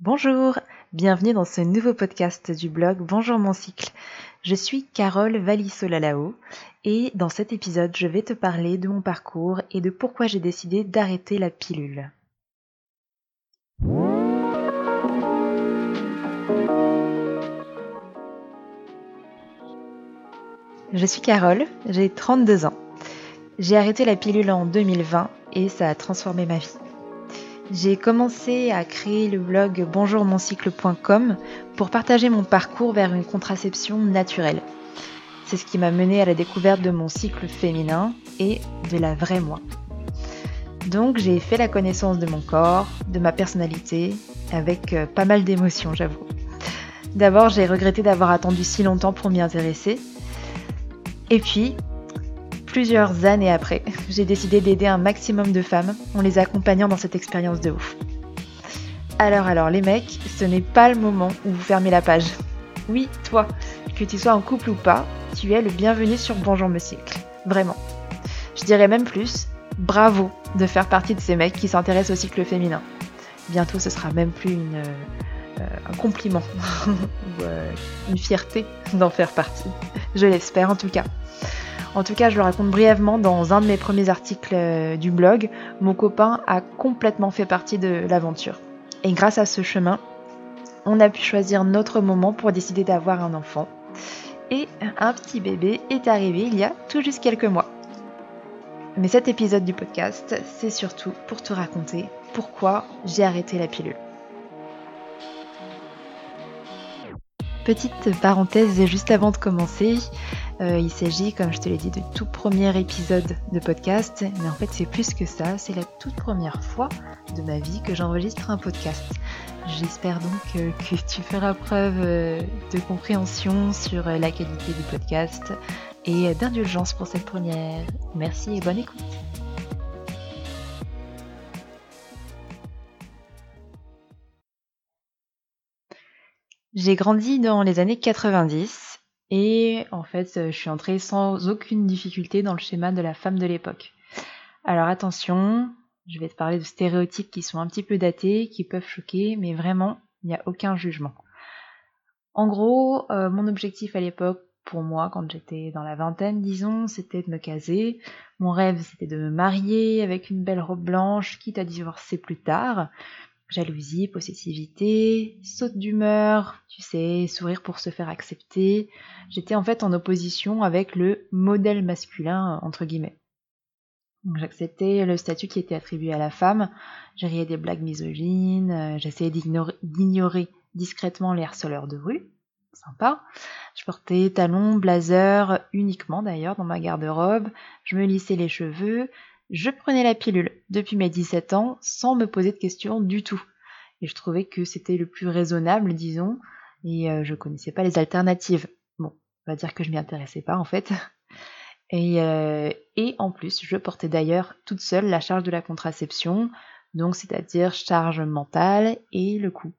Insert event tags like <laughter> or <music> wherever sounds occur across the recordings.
Bonjour, bienvenue dans ce nouveau podcast du blog Bonjour mon cycle. Je suis Carole Valissolalao et dans cet épisode je vais te parler de mon parcours et de pourquoi j'ai décidé d'arrêter la pilule. Je suis Carole, j'ai 32 ans. J'ai arrêté la pilule en 2020 et ça a transformé ma vie. J'ai commencé à créer le blog bonjourmoncycle.com pour partager mon parcours vers une contraception naturelle. C'est ce qui m'a mené à la découverte de mon cycle féminin et de la vraie moi. Donc j'ai fait la connaissance de mon corps, de ma personnalité, avec euh, pas mal d'émotions j'avoue. D'abord j'ai regretté d'avoir attendu si longtemps pour m'y intéresser. Et puis, plusieurs années après, <laughs> j'ai décidé d'aider un maximum de femmes en les accompagnant dans cette expérience de ouf. Alors alors les mecs, ce n'est pas le moment où vous fermez la page. Oui, toi, que tu sois en couple ou pas, tu es le bienvenu sur Bonjour cycle. Vraiment. Je dirais même plus, bravo de faire partie de ces mecs qui s'intéressent au cycle féminin. Bientôt ce sera même plus une, euh, un compliment <laughs> ou euh, une fierté d'en faire partie. Je l'espère en tout cas. En tout cas, je le raconte brièvement dans un de mes premiers articles euh, du blog. Mon copain a complètement fait partie de l'aventure. Et grâce à ce chemin, on a pu choisir notre moment pour décider d'avoir un enfant. Et un petit bébé est arrivé il y a tout juste quelques mois. Mais cet épisode du podcast, c'est surtout pour te raconter pourquoi j'ai arrêté la pilule. Petite parenthèse juste avant de commencer, euh, il s'agit, comme je te l'ai dit, du tout premier épisode de podcast, mais en fait c'est plus que ça, c'est la toute première fois de ma vie que j'enregistre un podcast. J'espère donc euh, que tu feras preuve euh, de compréhension sur la qualité du podcast et d'indulgence pour cette première. Merci et bonne écoute. J'ai grandi dans les années 90 et en fait, euh, je suis entrée sans aucune difficulté dans le schéma de la femme de l'époque. Alors attention, je vais te parler de stéréotypes qui sont un petit peu datés, qui peuvent choquer, mais vraiment, il n'y a aucun jugement. En gros, euh, mon objectif à l'époque, pour moi, quand j'étais dans la vingtaine, disons, c'était de me caser. Mon rêve, c'était de me marier avec une belle robe blanche, quitte à divorcer plus tard jalousie, possessivité, saute d'humeur, tu sais, sourire pour se faire accepter. J'étais en fait en opposition avec le modèle masculin, entre guillemets. J'acceptais le statut qui était attribué à la femme, j'ai riais des blagues misogynes, euh, j'essayais d'ignorer discrètement les harceleurs de rue, sympa. Je portais talons, blazer, uniquement d'ailleurs dans ma garde-robe, je me lissais les cheveux, je prenais la pilule depuis mes 17 ans sans me poser de questions du tout. Et je trouvais que c'était le plus raisonnable, disons, et euh, je connaissais pas les alternatives. Bon, on va dire que je m'y intéressais pas en fait. <laughs> Et, euh, et en plus, je portais d'ailleurs toute seule la charge de la contraception, donc c'est-à-dire charge mentale et le coût.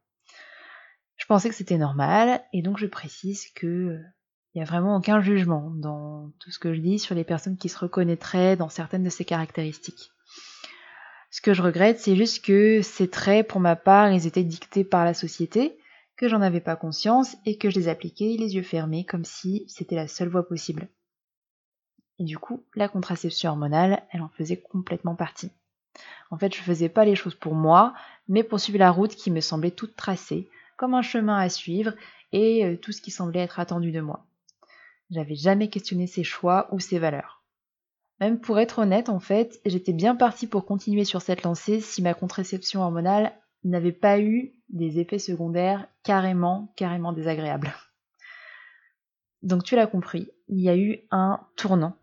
Je pensais que c'était normal, et donc je précise que il n'y a vraiment aucun jugement dans tout ce que je dis sur les personnes qui se reconnaîtraient dans certaines de ces caractéristiques. Ce que je regrette, c'est juste que ces traits, pour ma part, ils étaient dictés par la société, que j'en avais pas conscience et que je les appliquais les yeux fermés comme si c'était la seule voie possible. Et du coup, la contraception hormonale, elle en faisait complètement partie. En fait, je faisais pas les choses pour moi, mais pour suivre la route qui me semblait toute tracée, comme un chemin à suivre et euh, tout ce qui semblait être attendu de moi. J'avais jamais questionné ses choix ou ses valeurs. Même pour être honnête, en fait, j'étais bien partie pour continuer sur cette lancée si ma contraception hormonale n'avait pas eu des effets secondaires carrément, carrément désagréables. Donc tu l'as compris, il y a eu un tournant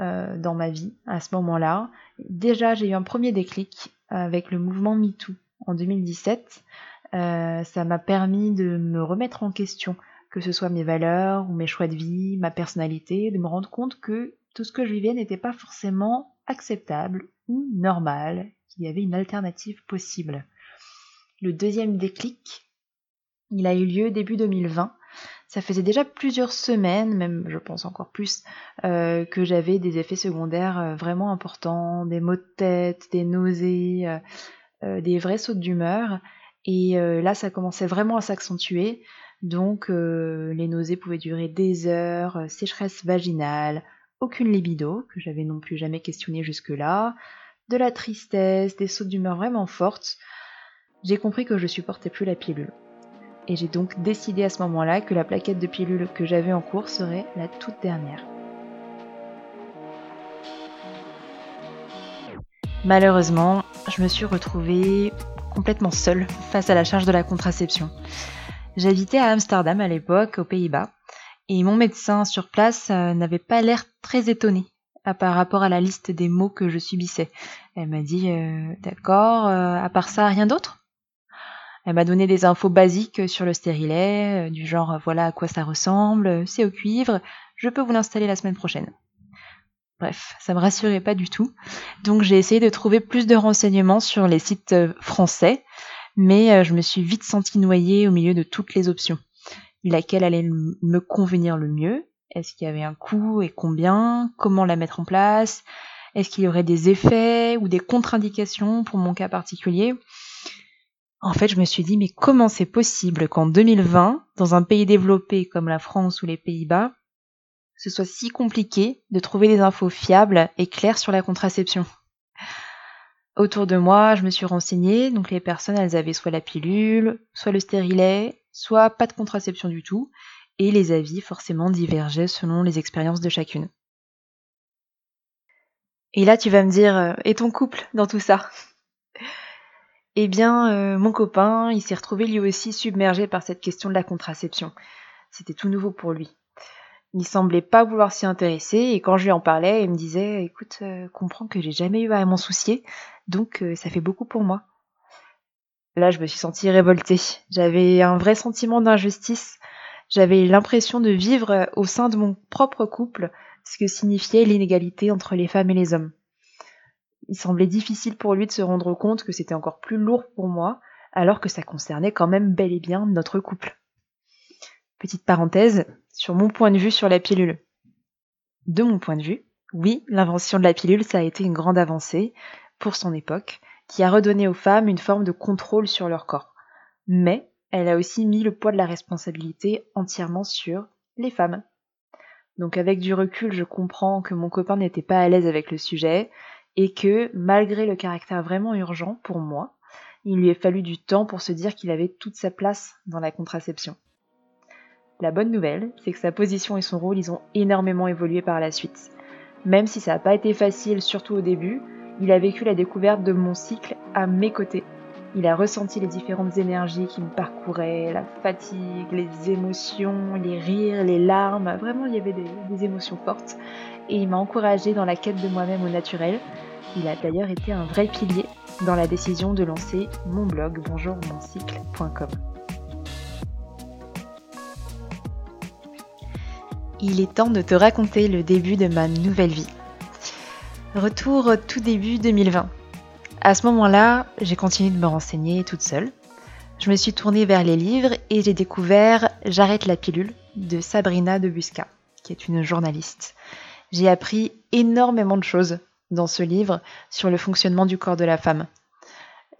euh, dans ma vie à ce moment-là. Déjà, j'ai eu un premier déclic avec le mouvement MeToo en 2017. Euh, ça m'a permis de me remettre en question que ce soit mes valeurs ou mes choix de vie, ma personnalité, de me rendre compte que tout ce que je vivais n'était pas forcément acceptable ou normal, qu'il y avait une alternative possible. Le deuxième déclic, il a eu lieu début 2020. Ça faisait déjà plusieurs semaines, même je pense encore plus, euh, que j'avais des effets secondaires euh, vraiment importants, des maux de tête, des nausées, euh, des vrais sautes d'humeur. Et là, ça commençait vraiment à s'accentuer. Donc, euh, les nausées pouvaient durer des heures, euh, sécheresse vaginale, aucune libido, que j'avais non plus jamais questionné jusque-là, de la tristesse, des sautes d'humeur vraiment fortes. J'ai compris que je supportais plus la pilule. Et j'ai donc décidé à ce moment-là que la plaquette de pilule que j'avais en cours serait la toute dernière. Malheureusement, je me suis retrouvée complètement seule face à la charge de la contraception. J'habitais à Amsterdam à l'époque, aux Pays-Bas, et mon médecin sur place euh, n'avait pas l'air très étonné par rapport à la liste des mots que je subissais. Elle m'a dit euh, D'accord, euh, à part ça, rien d'autre? Elle m'a donné des infos basiques sur le stérilet, du genre voilà à quoi ça ressemble, c'est au cuivre, je peux vous l'installer la semaine prochaine. Bref, ça me rassurait pas du tout. Donc j'ai essayé de trouver plus de renseignements sur les sites français, mais euh, je me suis vite sentie noyée au milieu de toutes les options. Laquelle allait me convenir le mieux? Est-ce qu'il y avait un coût et combien? Comment la mettre en place? Est-ce qu'il y aurait des effets ou des contre-indications pour mon cas particulier? En fait, je me suis dit, mais comment c'est possible qu'en 2020, dans un pays développé comme la France ou les Pays-Bas, ce soit si compliqué de trouver des infos fiables et claires sur la contraception? Autour de moi, je me suis renseignée, donc les personnes, elles avaient soit la pilule, soit le stérilet, soit pas de contraception du tout, et les avis forcément divergeaient selon les expériences de chacune. Et là, tu vas me dire, euh, et ton couple dans tout ça? Eh bien, euh, mon copain, il s'est retrouvé lui aussi submergé par cette question de la contraception. C'était tout nouveau pour lui. Il semblait pas vouloir s'y intéresser et quand je lui en parlais, il me disait écoute, euh, comprends que j'ai jamais eu à m'en soucier, donc euh, ça fait beaucoup pour moi. Là, je me suis sentie révoltée. J'avais un vrai sentiment d'injustice. J'avais l'impression de vivre au sein de mon propre couple ce que signifiait l'inégalité entre les femmes et les hommes. Il semblait difficile pour lui de se rendre compte que c'était encore plus lourd pour moi, alors que ça concernait quand même bel et bien notre couple. Petite parenthèse, sur mon point de vue sur la pilule. De mon point de vue, oui, l'invention de la pilule, ça a été une grande avancée pour son époque, qui a redonné aux femmes une forme de contrôle sur leur corps. Mais elle a aussi mis le poids de la responsabilité entièrement sur les femmes. Donc avec du recul, je comprends que mon copain n'était pas à l'aise avec le sujet et que, malgré le caractère vraiment urgent pour moi, il lui a fallu du temps pour se dire qu'il avait toute sa place dans la contraception. La bonne nouvelle, c'est que sa position et son rôle, ils ont énormément évolué par la suite. Même si ça n'a pas été facile, surtout au début, il a vécu la découverte de mon cycle à mes côtés. Il a ressenti les différentes énergies qui me parcouraient, la fatigue, les émotions, les rires, les larmes. Vraiment, il y avait des, émotions fortes. Et il m'a encouragée dans la quête de moi-même au naturel. Il a d'ailleurs été un vrai pilier dans la décision de lancer mon blog bonjourmoncycle.com. il est temps de te raconter le début de ma nouvelle vie. Retour tout début 2020. À ce moment-là, j'ai continué de me renseigner toute seule. Je me suis tournée vers les livres et j'ai découvert J'arrête la pilule de Sabrina de Busca, qui est une journaliste. J'ai appris énormément de choses dans ce livre sur le fonctionnement du corps de la femme.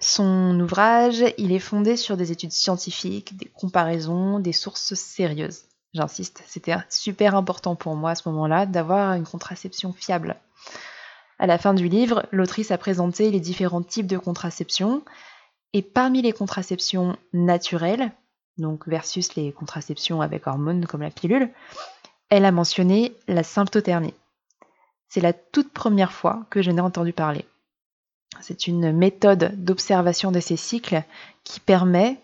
Son ouvrage, il est fondé sur des études scientifiques, des comparaisons, des sources sérieuses. J'insiste, c'était super important pour moi à ce moment-là d'avoir une contraception fiable. À la fin du livre, l'autrice a présenté les différents types de contraception et parmi les contraceptions naturelles, donc versus les contraceptions avec hormones comme la pilule, elle a mentionné la symptothermie. C'est la toute première fois que je n'ai entendu parler. C'est une méthode d'observation de ces cycles qui permet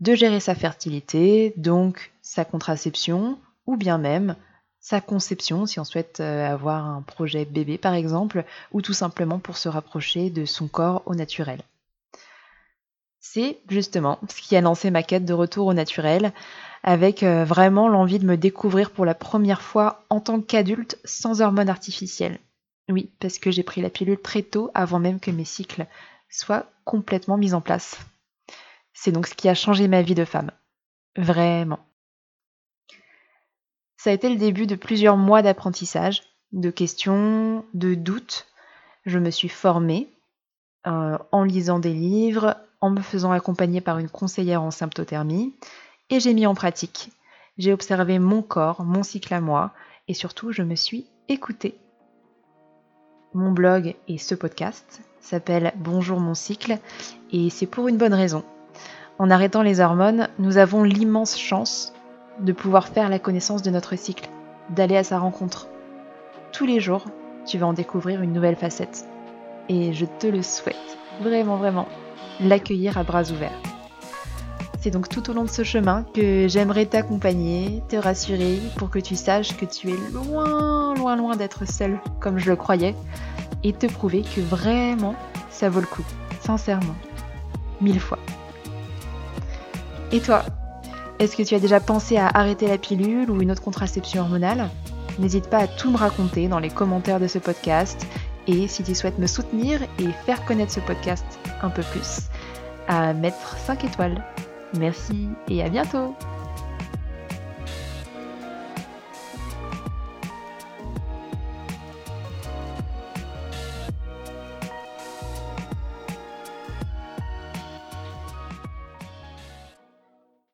de gérer sa fertilité, donc sa contraception, ou bien même sa conception si on souhaite euh, avoir un projet bébé par exemple, ou tout simplement pour se rapprocher de son corps au naturel. C'est justement ce qui a lancé ma quête de retour au naturel, avec euh, vraiment l'envie de me découvrir pour la première fois en tant qu'adulte sans hormones artificielles. Oui, parce que j'ai pris la pilule très tôt avant même que mes cycles soient complètement mis en place. C'est donc ce qui a changé ma vie de femme. Vraiment. Ça a été le début de plusieurs mois d'apprentissage, de questions, de doutes. Je me suis formée euh, en lisant des livres, en me faisant accompagner par une conseillère en symptothermie et j'ai mis en pratique. J'ai observé mon corps, mon cycle à moi et surtout je me suis écoutée. Mon blog et ce podcast s'appelle Bonjour mon cycle et c'est pour une bonne raison. En arrêtant les hormones, nous avons l'immense chance de pouvoir faire la connaissance de notre cycle, d'aller à sa rencontre. Tous les jours, tu vas en découvrir une nouvelle facette. Et je te le souhaite, vraiment, vraiment, l'accueillir à bras ouverts. C'est donc tout au long de ce chemin que j'aimerais t'accompagner, te rassurer, pour que tu saches que tu es loin, loin, loin d'être seul comme je le croyais, et te prouver que vraiment, ça vaut le coup, sincèrement, mille fois. Et toi, est-ce que tu as déjà pensé à arrêter la pilule ou une autre contraception hormonale? N'hésite pas à tout me raconter dans les commentaires de ce podcast et si tu souhaites me soutenir et faire connaître ce podcast un peu plus, à mettre 5 étoiles. Merci et à bientôt